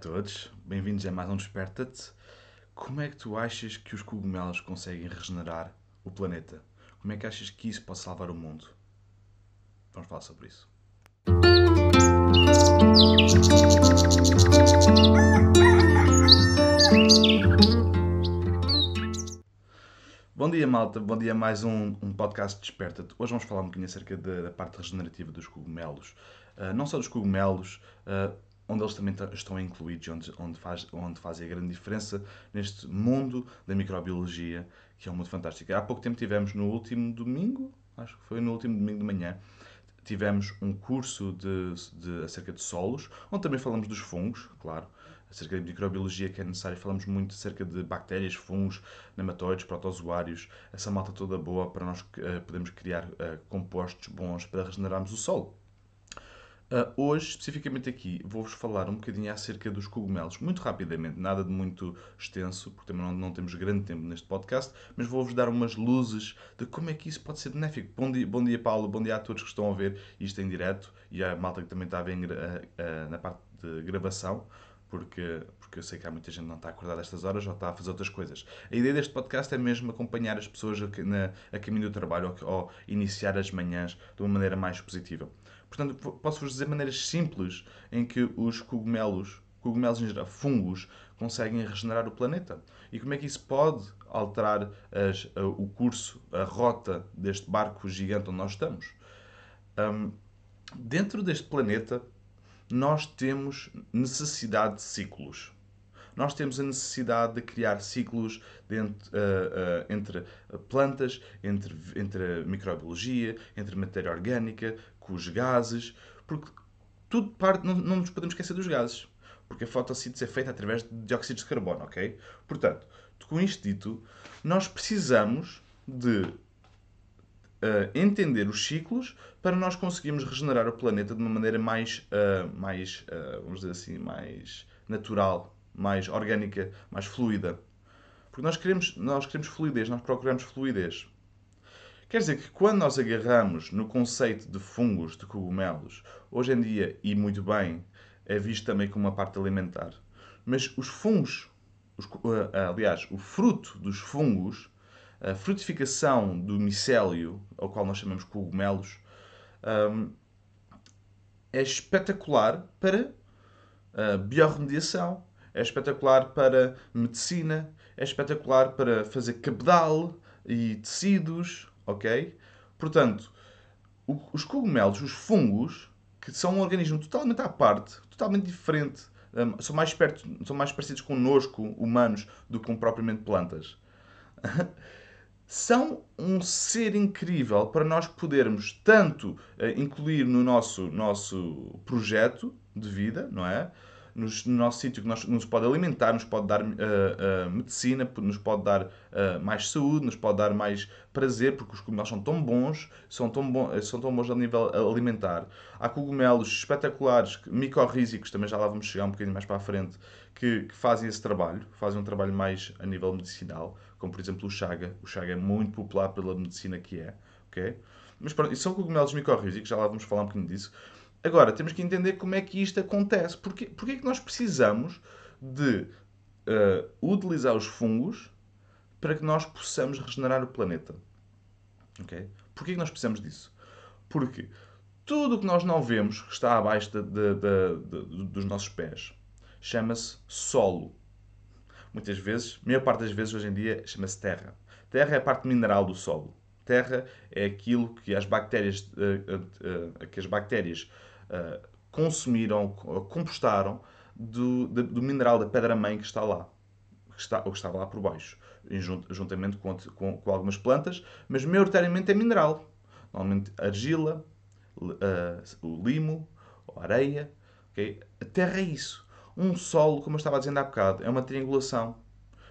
todos, bem-vindos a mais um Desperta-te. Como é que tu achas que os cogumelos conseguem regenerar o planeta? Como é que achas que isso pode salvar o mundo? Vamos falar sobre isso. Bom dia, malta. Bom dia a mais um, um podcast Desperta-te. Hoje vamos falar um bocadinho acerca da, da parte regenerativa dos cogumelos. Uh, não só dos cogumelos, uh, onde eles também estão incluídos, onde, onde, faz, onde fazem a grande diferença neste mundo da microbiologia, que é um mundo fantástico. Há pouco tempo tivemos no último domingo, acho que foi no último domingo de manhã, tivemos um curso de, de, acerca de solos, onde também falamos dos fungos, claro, acerca de microbiologia que é necessário. Falamos muito acerca de bactérias, fungos, nematóides, protozoários, essa malta toda boa para nós uh, podermos criar uh, compostos bons para regenerarmos o solo. Uh, hoje, especificamente aqui, vou-vos falar um bocadinho acerca dos cogumelos, muito rapidamente, nada de muito extenso, porque também não, não temos grande tempo neste podcast, mas vou-vos dar umas luzes de como é que isso pode ser benéfico. Bom dia, bom dia Paulo, bom dia a todos que estão a ver isto em direto e a malta que também está a ver uh, uh, na parte de gravação, porque, porque eu sei que há muita gente que não está acordada a estas horas ou está a fazer outras coisas. A ideia deste podcast é mesmo acompanhar as pessoas a, na, a caminho do trabalho ou, ou iniciar as manhãs de uma maneira mais positiva. Portanto, posso-vos dizer maneiras simples em que os cogumelos, cogumelos em geral, fungos, conseguem regenerar o planeta. E como é que isso pode alterar as, o curso, a rota deste barco gigante onde nós estamos. Um, dentro deste planeta, nós temos necessidade de ciclos. Nós temos a necessidade de criar ciclos uh, uh, entre plantas, entre, entre microbiologia, entre matéria orgânica, com os gases, porque tudo parte, não, não nos podemos esquecer dos gases, porque a fotossíntese é feita através de dióxido de carbono, ok? Portanto, com isto dito, nós precisamos de uh, entender os ciclos para nós conseguirmos regenerar o planeta de uma maneira mais, uh, mais uh, vamos dizer assim, mais natural, mais orgânica, mais fluida. Porque nós queremos, nós queremos fluidez, nós procuramos fluidez. Quer dizer que quando nós agarramos no conceito de fungos, de cogumelos, hoje em dia, e muito bem, é visto também como uma parte alimentar. Mas os fungos, os, eh, aliás, o fruto dos fungos, a frutificação do micélio, ao qual nós chamamos cogumelos, um, é espetacular para a biorremediação, é espetacular para medicina, é espetacular para fazer cabedal e tecidos, ok? Portanto, os cogumelos, os fungos, que são um organismo totalmente à parte, totalmente diferente, um, são, mais perto, são mais parecidos connosco, humanos, do que com propriamente plantas. são um ser incrível para nós podermos tanto uh, incluir no nosso, nosso projeto de vida, não é? Nos, no nosso sítio que nos, nos pode alimentar, nos pode dar uh, uh, medicina, nos pode dar uh, mais saúde, nos pode dar mais prazer, porque os cogumelos são tão bons, são tão, bons, são tão bons a nível alimentar. Há cogumelos espetaculares, micorrízicos, também já lá vamos chegar um bocadinho mais para a frente, que, que fazem esse trabalho, fazem um trabalho mais a nível medicinal, como por exemplo o chaga. O chaga é muito popular pela medicina que é, ok? Mas pronto, são cogumelos micorrízicos, já lá vamos falar um bocadinho disso. Agora, temos que entender como é que isto acontece. Porquê, porquê é que nós precisamos de uh, utilizar os fungos para que nós possamos regenerar o planeta? Okay? Porquê é que nós precisamos disso? Porque tudo o que nós não vemos, que está abaixo de, de, de, dos nossos pés, chama-se solo. Muitas vezes, a maior parte das vezes hoje em dia, chama-se terra. Terra é a parte mineral do solo. Terra é aquilo que as bactérias, uh, uh, que as bactérias uh, consumiram, compostaram do, do, mineral da pedra-mãe que está lá, que está, ou que estava lá por baixo, juntamente com, com, com, algumas plantas, mas maioritariamente é mineral. Normalmente argila, uh, o limo, areia. Okay? A terra é isso. Um solo, como eu estava dizendo há bocado, é uma triangulação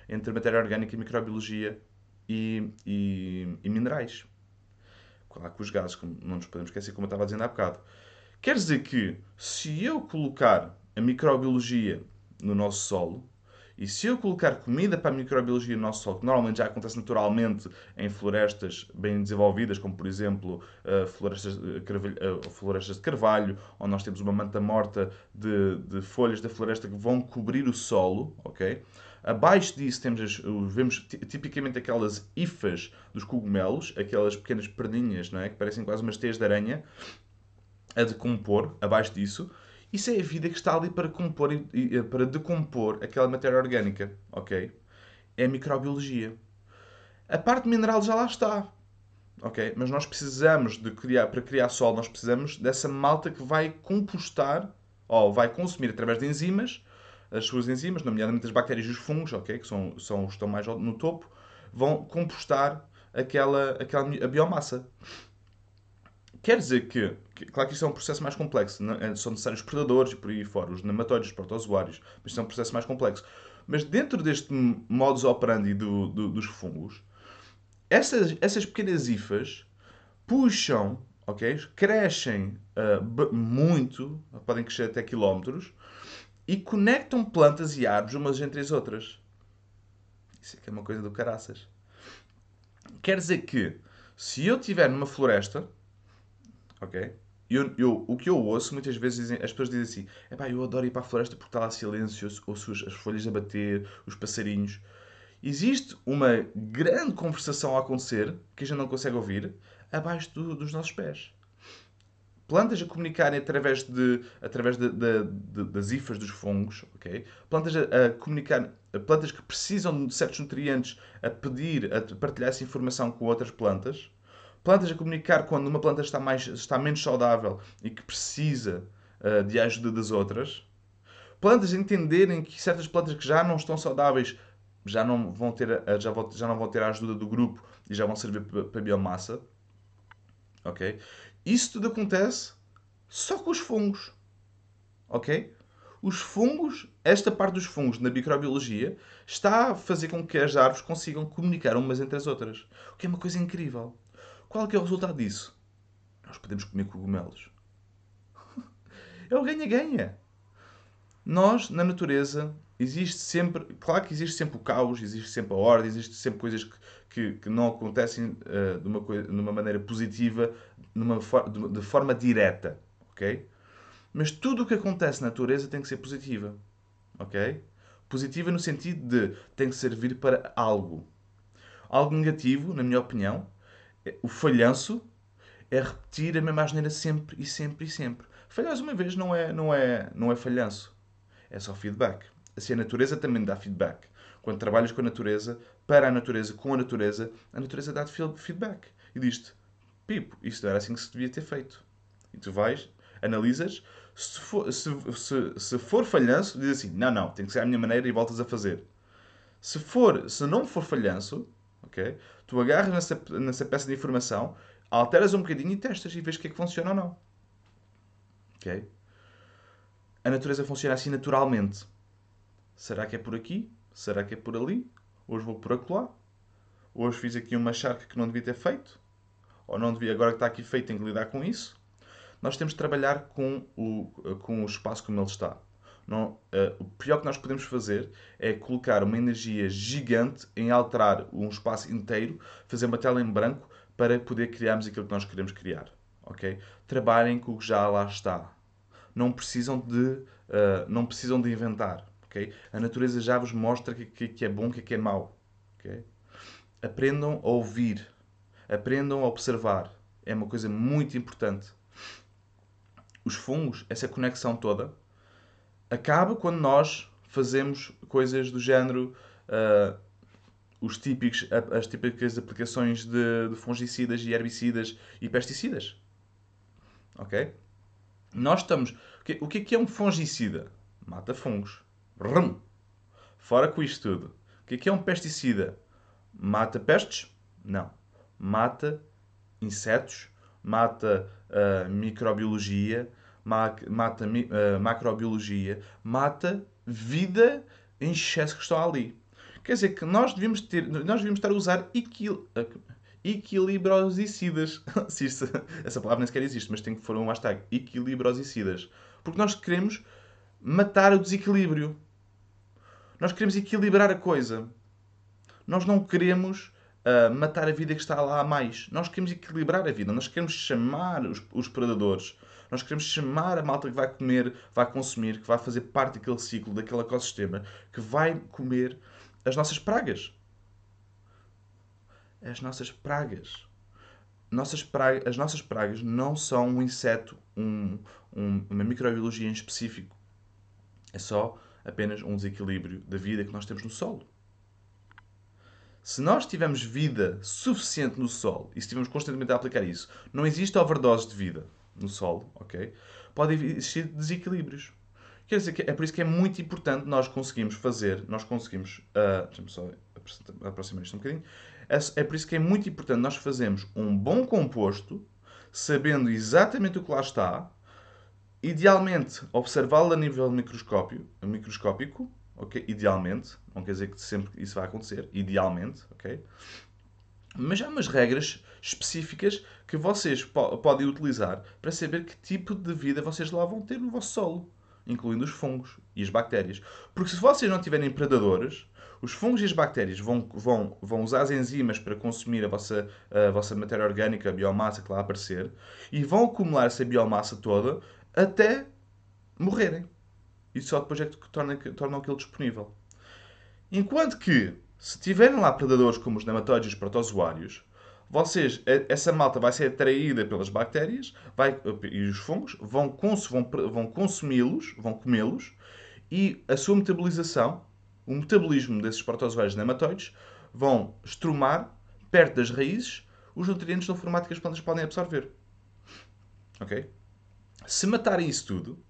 entre matéria orgânica e microbiologia e, e, e minerais. Claro que os gases, não nos podemos esquecer, como eu estava dizendo há bocado. Quer dizer que, se eu colocar a microbiologia no nosso solo E se eu colocar comida para a microbiologia no nosso solo, que normalmente já acontece naturalmente em florestas bem desenvolvidas, como por exemplo uh, florestas, uh, florestas de carvalho, onde nós temos uma manta morta de, de, folhas da floresta que vão cobrir o solo, ok? Abaixo disso temos as, vemos tipicamente aquelas ifas dos cogumelos, aquelas pequenas perninhas, não é? que parecem quase umas teias de aranha, a decompor abaixo disso. Isso é a vida que está ali para, compor, para decompor aquela matéria orgânica, ok? É a microbiologia. A parte mineral já lá está, ok? Mas nós precisamos de criar, para criar sol, nós precisamos dessa malta que vai compostar, ou vai consumir através de enzimas, as suas enzimas, nomeadamente as bactérias e os fungos, ok? Que são, são estão mais no topo, vão compostar aquela, aquela a biomassa. Quer dizer que, que, claro que isto é um processo mais complexo, é? são necessários predadores e por aí fora, os nematóides, os protozoários, mas isto é um processo mais complexo. Mas dentro deste modus operandi do, do, dos fungos, essas, essas pequenas ifas puxam, ok? Crescem uh, muito, podem crescer até quilómetros, e conectam plantas e árvores umas entre as outras. Isso é que é uma coisa do caraças. Quer dizer que, se eu estiver numa floresta ok? Eu, eu, o que eu ouço, muitas vezes as pessoas dizem assim: é pá, eu adoro ir para a floresta porque está lá silêncio, ouço as folhas a bater, os passarinhos. Existe uma grande conversação a acontecer que a gente não consegue ouvir abaixo do, dos nossos pés. Plantas a comunicarem através, de, através de, de, de das hifas dos fungos, ok? Plantas a, a, comunicar, plantas que precisam de certos nutrientes a pedir, a partilhar essa informação com outras plantas Plantas a comunicar quando uma planta está, mais, está menos saudável e que precisa uh, de ajuda das outras. Plantas a entenderem que certas plantas que já não estão saudáveis já não vão ter, já vão, já não vão ter a ajuda do grupo e já vão servir para biomassa. Ok? Isso tudo acontece só com os fungos. Ok? Os fungos, esta parte dos fungos na microbiologia, está a fazer com que as árvores consigam comunicar umas entre as outras. O que é uma coisa incrível. Qual é, é o resultado disso? Nós podemos comer cogumelos. é o ganha-ganha. Nós, na natureza, existe sempre. Claro que existe sempre o caos, existe sempre a ordem, existe sempre coisas que, que, que não acontecem uh, de, uma, de uma maneira positiva, numa, de, de forma direta. Ok? Mas tudo o que acontece na natureza tem que ser positiva. Ok? Positiva no sentido de tem que servir para algo. Algo negativo, na minha opinião, o falhanço é repetir a mesma asneira sempre e sempre e sempre. Falhar uma vez não é, não é, não é falhanço. É só feedback. Assim, a natureza também dá feedback. Quando trabalhas com a natureza, para a natureza, com a natureza, a natureza dá-te feedback. E diz-te, Pipo, isto era assim que se devia ter feito. E tu vais, analisas, se for, se, se, se for falhanço, diz assim, não, não, tem que ser a minha maneira e voltas a fazer. Se, for, se não for falhanço, ok? Tu agarras nessa, nessa peça de informação, alteras um bocadinho e testas e vês o que é que funciona ou não. Ok? A natureza funciona assim naturalmente. Será que é por aqui? Será que é por ali? Hoje vou por acolá? Hoje fiz aqui uma charca que não devia ter feito? Ou não devia, agora que está aqui feito, tenho que lidar com isso? Nós temos de trabalhar com o, com o espaço como ele está. Não, uh, o pior que nós podemos fazer é colocar uma energia gigante em alterar um espaço inteiro, fazer uma tela em branco para poder criarmos aquilo que nós queremos criar. Okay? Trabalhem com o que já lá está. Não precisam de, uh, não precisam de inventar. Okay? A natureza já vos mostra o que, que, que, é bom e que, que é mau. Okay? Aprendam a ouvir. Aprendam a observar. É uma coisa muito importante. Os fungos, essa conexão toda, acaba quando nós fazemos coisas do género uh, os típicos, as típicas aplicações de, de, fungicidas e herbicidas e pesticidas. Ok? Nós estamos. O que, é, é um fungicida? Mata fungos. Rum. Fora com isto tudo. O que é, é um pesticida? Mata pestes? Não. Mata insetos, mata uh, microbiologia, mata uh, macrobiologia, mata vida em excesso que estão ali. Quer dizer que nós devíamos, ter, nós devíamos estar a usar equil, equilibrosicidas. Se isto, essa palavra nem sequer existe, mas tem que pôr um hashtag equilibrosicidas. Porque nós queremos matar o desequilíbrio. Nós queremos equilibrar a coisa. Nós não queremos uh, matar a vida que está lá a mais. Nós queremos equilibrar a vida. Nós queremos chamar os, os predadores. Nós queremos chamar a malta que vai comer, vai consumir, que vai fazer parte daquele ciclo, daquele ecossistema, que vai comer as nossas pragas. As nossas pragas. Nossas pragas as nossas pragas não são um inseto, um, um, uma microbiologia em específico. É só apenas um desequilíbrio da vida que nós temos no solo. Se nós tivermos vida suficiente no solo e estivermos constantemente a aplicar isso, não existe overdose de vida no solo, ok? Pode existir desequilíbrios. Quer dizer que é por isso que é muito importante nós conseguimos fazer, nós conseguimos, uh, deixa-me só aproximar isto um bocadinho, é, é por isso que é muito importante nós fazermos um bom composto, sabendo exatamente o que lá está, idealmente observá-lo a nível microscópio, microscópico, ok? Idealmente, não quer dizer que sempre isso vai acontecer, idealmente, ok? Mas há umas regras específicas que vocês po podem utilizar para saber que tipo de vida vocês lá vão ter no vosso solo, incluindo os fungos e as bactérias. Porque se vocês não tiverem predadores, os fungos e as bactérias vão, vão, vão usar as enzimas para consumir a vossa, a vossa matéria orgânica, a biomassa que lá aparecer, e vão acumular essa biomassa toda até morrerem. E só depois é que tornam, tornam aquilo disponível. Enquanto que, se tiverem lá predadores como os nematóides e os protozoários, vocês, essa malta vai ser atraída pelas bactérias vai, e os fungos, vão, cons, vão, vão consumi-los, vão comê-los, e a sua metabolização, o metabolismo desses protozoários nematóides, vão estrumar, perto das raízes, os nutrientes no formato que as plantas podem absorver. Ok? Se matarem isso tudo,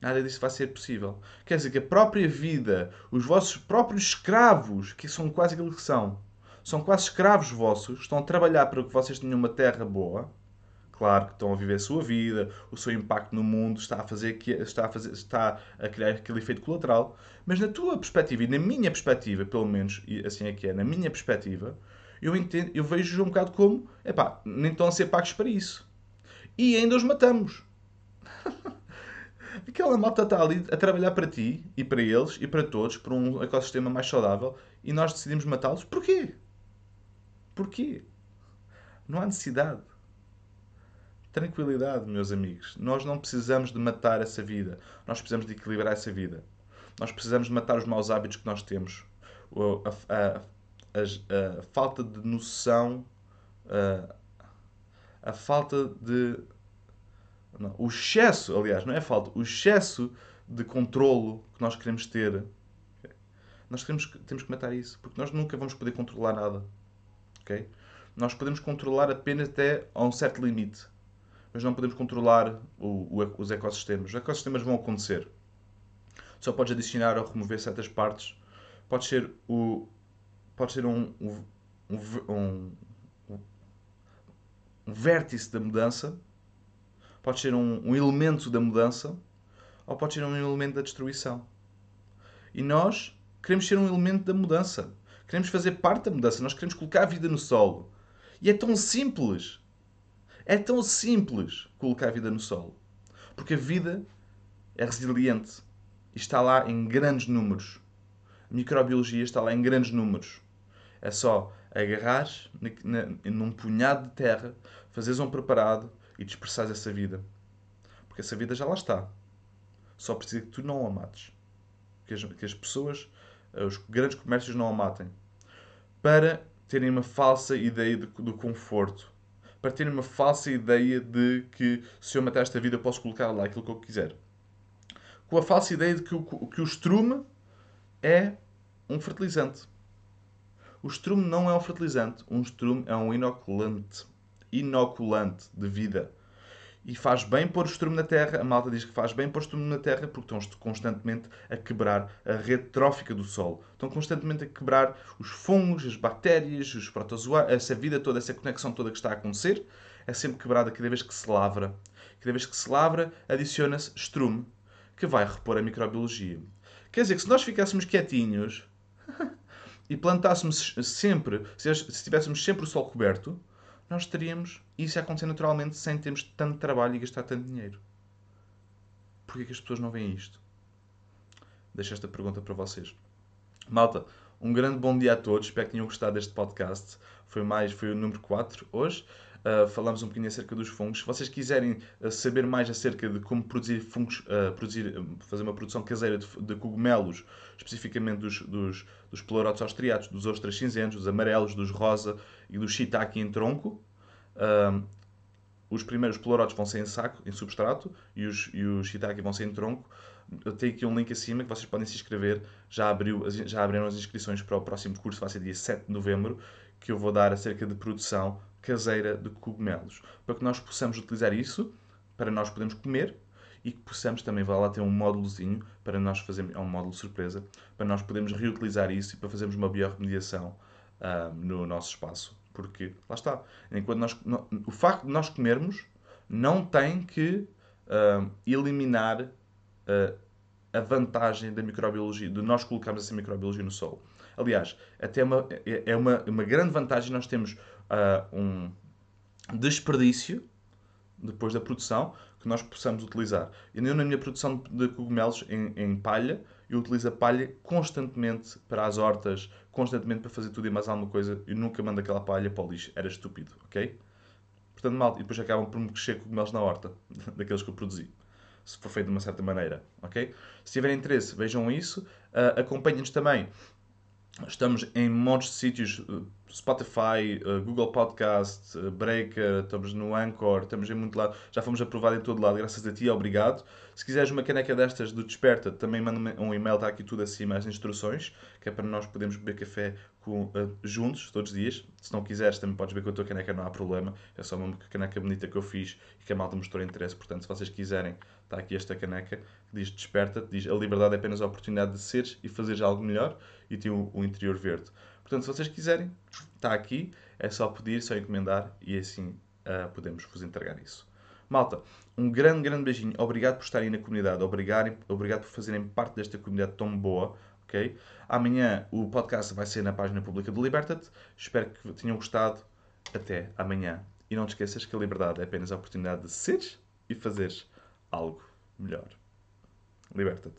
nada disso vai ser possível. Quer dizer que a própria vida, os vossos próprios escravos, que são quase aquilo que são, são quase escravos vossos, estão a trabalhar para que vocês tenham uma terra boa. Claro que estão a viver a sua vida, o seu impacto no mundo está a fazer está a fazer está a criar aquele efeito colateral, mas na tua perspectiva e na minha perspectiva, pelo menos, e assim é que é, na minha perspectiva, eu entendo, eu vejo um bocado como, epá, nem estão a ser pagos para isso. E ainda os matamos. Aquela malta está ali a trabalhar para ti e para eles e para todos, para um ecossistema mais saudável, e nós decidimos matá-los. Porquê? Porquê? Não há necessidade. Tranquilidade, meus amigos. Nós não precisamos de matar essa vida. Nós precisamos de equilibrar essa vida. Nós precisamos de matar os maus hábitos que nós temos. A, a, a, a falta de noção, a, falta de. O excesso, aliás, não é falta, o excesso de controlo que nós queremos ter. Nós temos, temos que matar isso, porque nós nunca vamos poder controlar nada. Okay? Nós podemos controlar apenas até a um certo limite, mas não podemos controlar o, o, os ecossistemas. Os ecossistemas vão acontecer. Só podes adicionar ou remover certas partes. Pode ser, o, pode ser um, um, um, um vértice da mudança, pode ser um, um elemento da mudança, ou pode ser um elemento da destruição. E nós queremos ser um elemento da mudança. Queremos fazer parte da mudança. Nós queremos colocar a vida no solo. E é tão simples. É tão simples colocar a vida no solo. Porque a vida é resiliente. E está lá em grandes números. A microbiologia está lá em grandes números. É só agarrar num punhado de terra, fazeres um preparado e dispersares essa vida. Porque essa vida já lá está. Só precisa que tu não a mates. Que as, que as pessoas os grandes comércios não a matem, para terem uma falsa ideia de, do conforto, para terem uma falsa ideia de que se eu matar esta vida posso colocar lá aquilo que eu quiser. Com a falsa ideia de que o, que o estrume é um fertilizante. O estrume não é um fertilizante, um estrume é um inoculante. Inoculante de vida. E faz bem pôr o estrume na terra. A malta diz que faz bem pôr o estrume na terra porque estão constantemente a quebrar a rede trófica do solo. Estão constantemente a quebrar os fungos, as bactérias, os protozoários, essa vida toda, essa conexão toda que está a acontecer, é sempre quebrada cada vez que se lavra. Cada vez que se lavra, adiciona-se estrume, que vai repor a microbiologia. Quer dizer que se nós ficássemos quietinhos e plantássemos sempre, se tivéssemos sempre o sol coberto, nós teríamos isso a acontecer naturalmente sem termos tanto trabalho e gastar tanto dinheiro. Porquê que as pessoas não veem isto? Deixo esta pergunta para vocês. Malta, um grande bom dia a todos. Espero que tenham gostado deste podcast. Foi mais, foi o número 4 hoje. Uh, falamos um bocadinho acerca dos fungos. Se vocês quiserem uh, saber mais acerca de como produzir fungos, uh, produzir, fazer uma produção caseira de, de cogumelos, especificamente dos, dos, dos pleurotos austriatos, dos ostras cinzentos, dos amarelos, dos rosa e do shiitake em tronco, os primeiros pleurotos vão ser em saco, em substrato, e os, e os shiitake vão ser em tronco. Tenho aqui um link acima que vocês podem se inscrever. Já, abriu, já abriram as inscrições para o próximo curso, vai ser dia 7 de novembro, que eu vou dar acerca de produção caseira de cogumelos, para que nós possamos utilizar isso para nós podermos comer e que possamos também, vai lá ter um módulozinho para nós fazermos, é um módulo surpresa, para nós podermos reutilizar isso e para fazermos uma biorremediação uh, no nosso espaço. Porque, lá está, enquanto nós, no, o facto de nós comermos não tem que uh, eliminar uh, a vantagem da microbiologia, de nós colocarmos essa microbiologia no solo. Aliás, até uma, é, é uma, uma grande vantagem nós temos uh, um desperdício depois da produção que nós possamos utilizar. Eu, na minha produção de cogumelos em, em, palha, eu utilizo a palha constantemente para as hortas, constantemente para fazer tudo e mais alguma coisa. Eu nunca mando aquela palha para o lixo. Era estúpido, ok? Portanto, mal. E depois acabam por me crescer cogumelos na horta, daqueles que eu produzi. Se for feito de uma certa maneira, ok? Se tiverem interesse, vejam isso. Uh, Acompanhem-nos também Estamos em de sítios, eh, Spotify, eh, Google Podcast, eh, Breaker, estamos no Anchor, estamos em muito lado. Já fomos aprovados em todo lado, graças a ti, obrigado. Se quiseres uma caneca destas do Desperta, também manda-me um e-mail, está aqui tudo acima, as instruções, que é para nós podermos beber café com, juntos, todos os dias. Se não quiseres, também podes beber com a tua caneca, não há problema. É só uma caneca bonita que eu fiz e que a malta mostrou interesse. Portanto, se vocês quiserem, está aqui esta caneca que diz Desperta, diz a liberdade é apenas a oportunidade de seres e fazeres algo melhor e tem o, o interior verde. Portanto, se vocês quiserem, está aqui, é só pedir, só encomendar e assim uh, podemos vos entregar isso. Malta, um grande, grande beijinho. Obrigado por estarem na comunidade. Obrigado, obrigado por fazerem parte desta comunidade tão boa. ok? Amanhã o podcast vai ser na página pública do Liberta-te. Espero que tenham gostado. Até amanhã. E não te esqueças que a liberdade é apenas a oportunidade de seres e fazeres algo melhor. Libertad.